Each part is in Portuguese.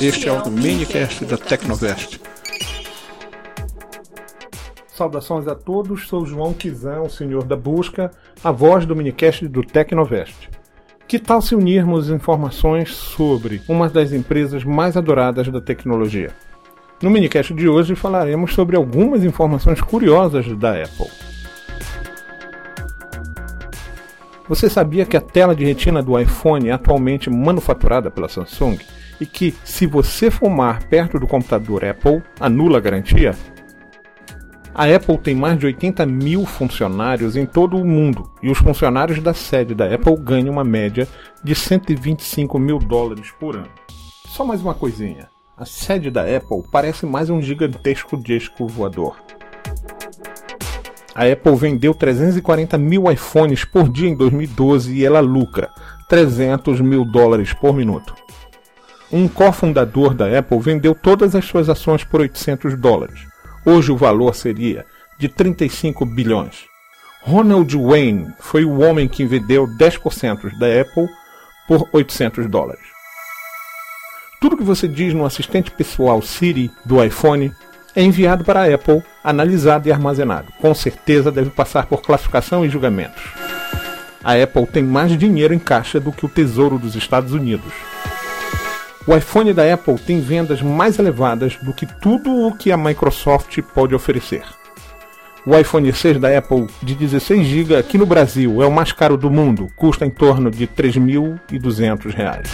Este é o minicast da Tecnovest. Saudações a todos, sou João Kizan, o senhor da busca, a voz do minicast do Tecnovest. Que tal se unirmos informações sobre uma das empresas mais adoradas da tecnologia? No minicast de hoje falaremos sobre algumas informações curiosas da Apple. Você sabia que a tela de retina do iPhone é atualmente manufaturada pela Samsung e que, se você fumar perto do computador Apple, anula a garantia? A Apple tem mais de 80 mil funcionários em todo o mundo e os funcionários da sede da Apple ganham uma média de 125 mil dólares por ano. Só mais uma coisinha: a sede da Apple parece mais um gigantesco disco voador. A Apple vendeu 340 mil iPhones por dia em 2012 e ela lucra 300 mil dólares por minuto. Um cofundador da Apple vendeu todas as suas ações por 800 dólares. Hoje o valor seria de 35 bilhões. Ronald Wayne foi o homem que vendeu 10% da Apple por 800 dólares. Tudo que você diz no assistente pessoal Siri do iPhone é enviado para a Apple, analisado e armazenado. Com certeza deve passar por classificação e julgamentos. A Apple tem mais dinheiro em caixa do que o Tesouro dos Estados Unidos. O iPhone da Apple tem vendas mais elevadas do que tudo o que a Microsoft pode oferecer. O iPhone 6 da Apple de 16 GB aqui no Brasil é o mais caro do mundo, custa em torno de R$ 3.200.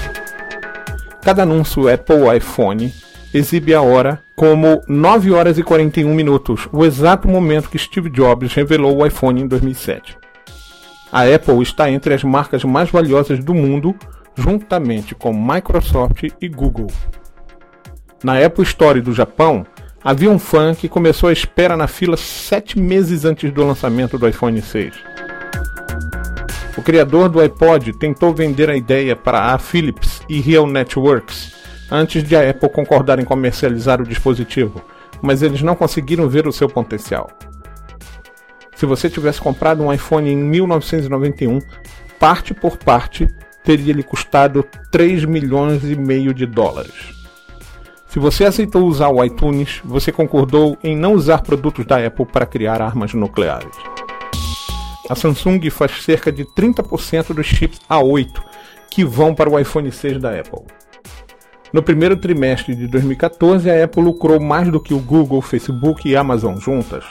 Cada anúncio Apple iPhone exibe a hora como 9 horas e 41 minutos, o exato momento que Steve Jobs revelou o iPhone em 2007. A Apple está entre as marcas mais valiosas do mundo, juntamente com Microsoft e Google. Na Apple Store do Japão, havia um fã que começou a espera na fila sete meses antes do lançamento do iPhone 6. O criador do iPod tentou vender a ideia para a Philips e Real Networks, antes de a Apple concordar em comercializar o dispositivo, mas eles não conseguiram ver o seu potencial. Se você tivesse comprado um iPhone em 1991, parte por parte, teria lhe custado 3 milhões e meio de dólares. Se você aceitou usar o iTunes, você concordou em não usar produtos da Apple para criar armas nucleares. A Samsung faz cerca de 30% dos chips A8 que vão para o iPhone 6 da Apple. No primeiro trimestre de 2014, a Apple lucrou mais do que o Google, Facebook e Amazon juntas.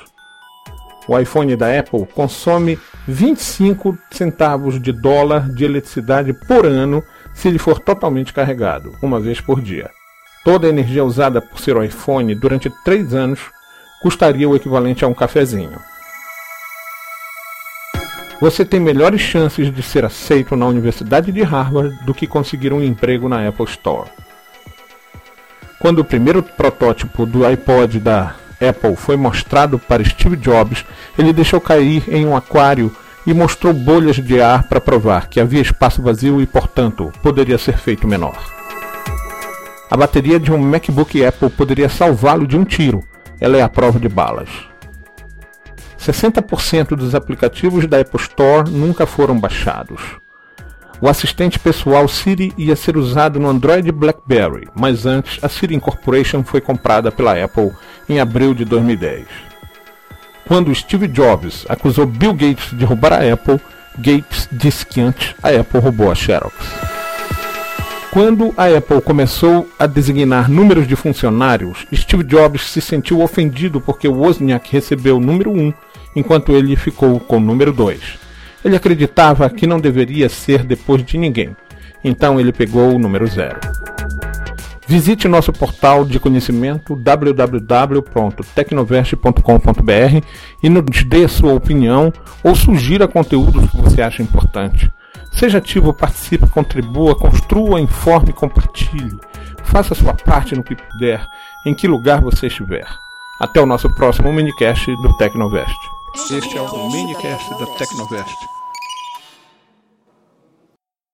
O iPhone da Apple consome 25 centavos de dólar de eletricidade por ano se ele for totalmente carregado, uma vez por dia. Toda a energia usada por seu iPhone durante 3 anos custaria o equivalente a um cafezinho. Você tem melhores chances de ser aceito na Universidade de Harvard do que conseguir um emprego na Apple Store. Quando o primeiro protótipo do iPod da Apple foi mostrado para Steve Jobs, ele deixou cair em um aquário e mostrou bolhas de ar para provar que havia espaço vazio e, portanto, poderia ser feito menor. A bateria de um MacBook Apple poderia salvá-lo de um tiro. Ela é a prova de balas. 60% dos aplicativos da Apple Store nunca foram baixados. O assistente pessoal Siri ia ser usado no Android BlackBerry, mas antes a Siri Incorporation foi comprada pela Apple em abril de 2010. Quando Steve Jobs acusou Bill Gates de roubar a Apple, Gates disse que antes a Apple roubou a Xerox. Quando a Apple começou a designar números de funcionários, Steve Jobs se sentiu ofendido porque Wozniak recebeu o número 1, enquanto ele ficou com o número 2. Ele acreditava que não deveria ser depois de ninguém, então ele pegou o número zero. Visite nosso portal de conhecimento www.tecnovest.com.br e nos dê sua opinião ou sugira conteúdos que você acha importante. Seja ativo, participe, contribua, construa, informe, compartilhe. Faça sua parte no que puder, em que lugar você estiver. Até o nosso próximo minicast do Tecnovest. Este é o minicast da Tecnovest.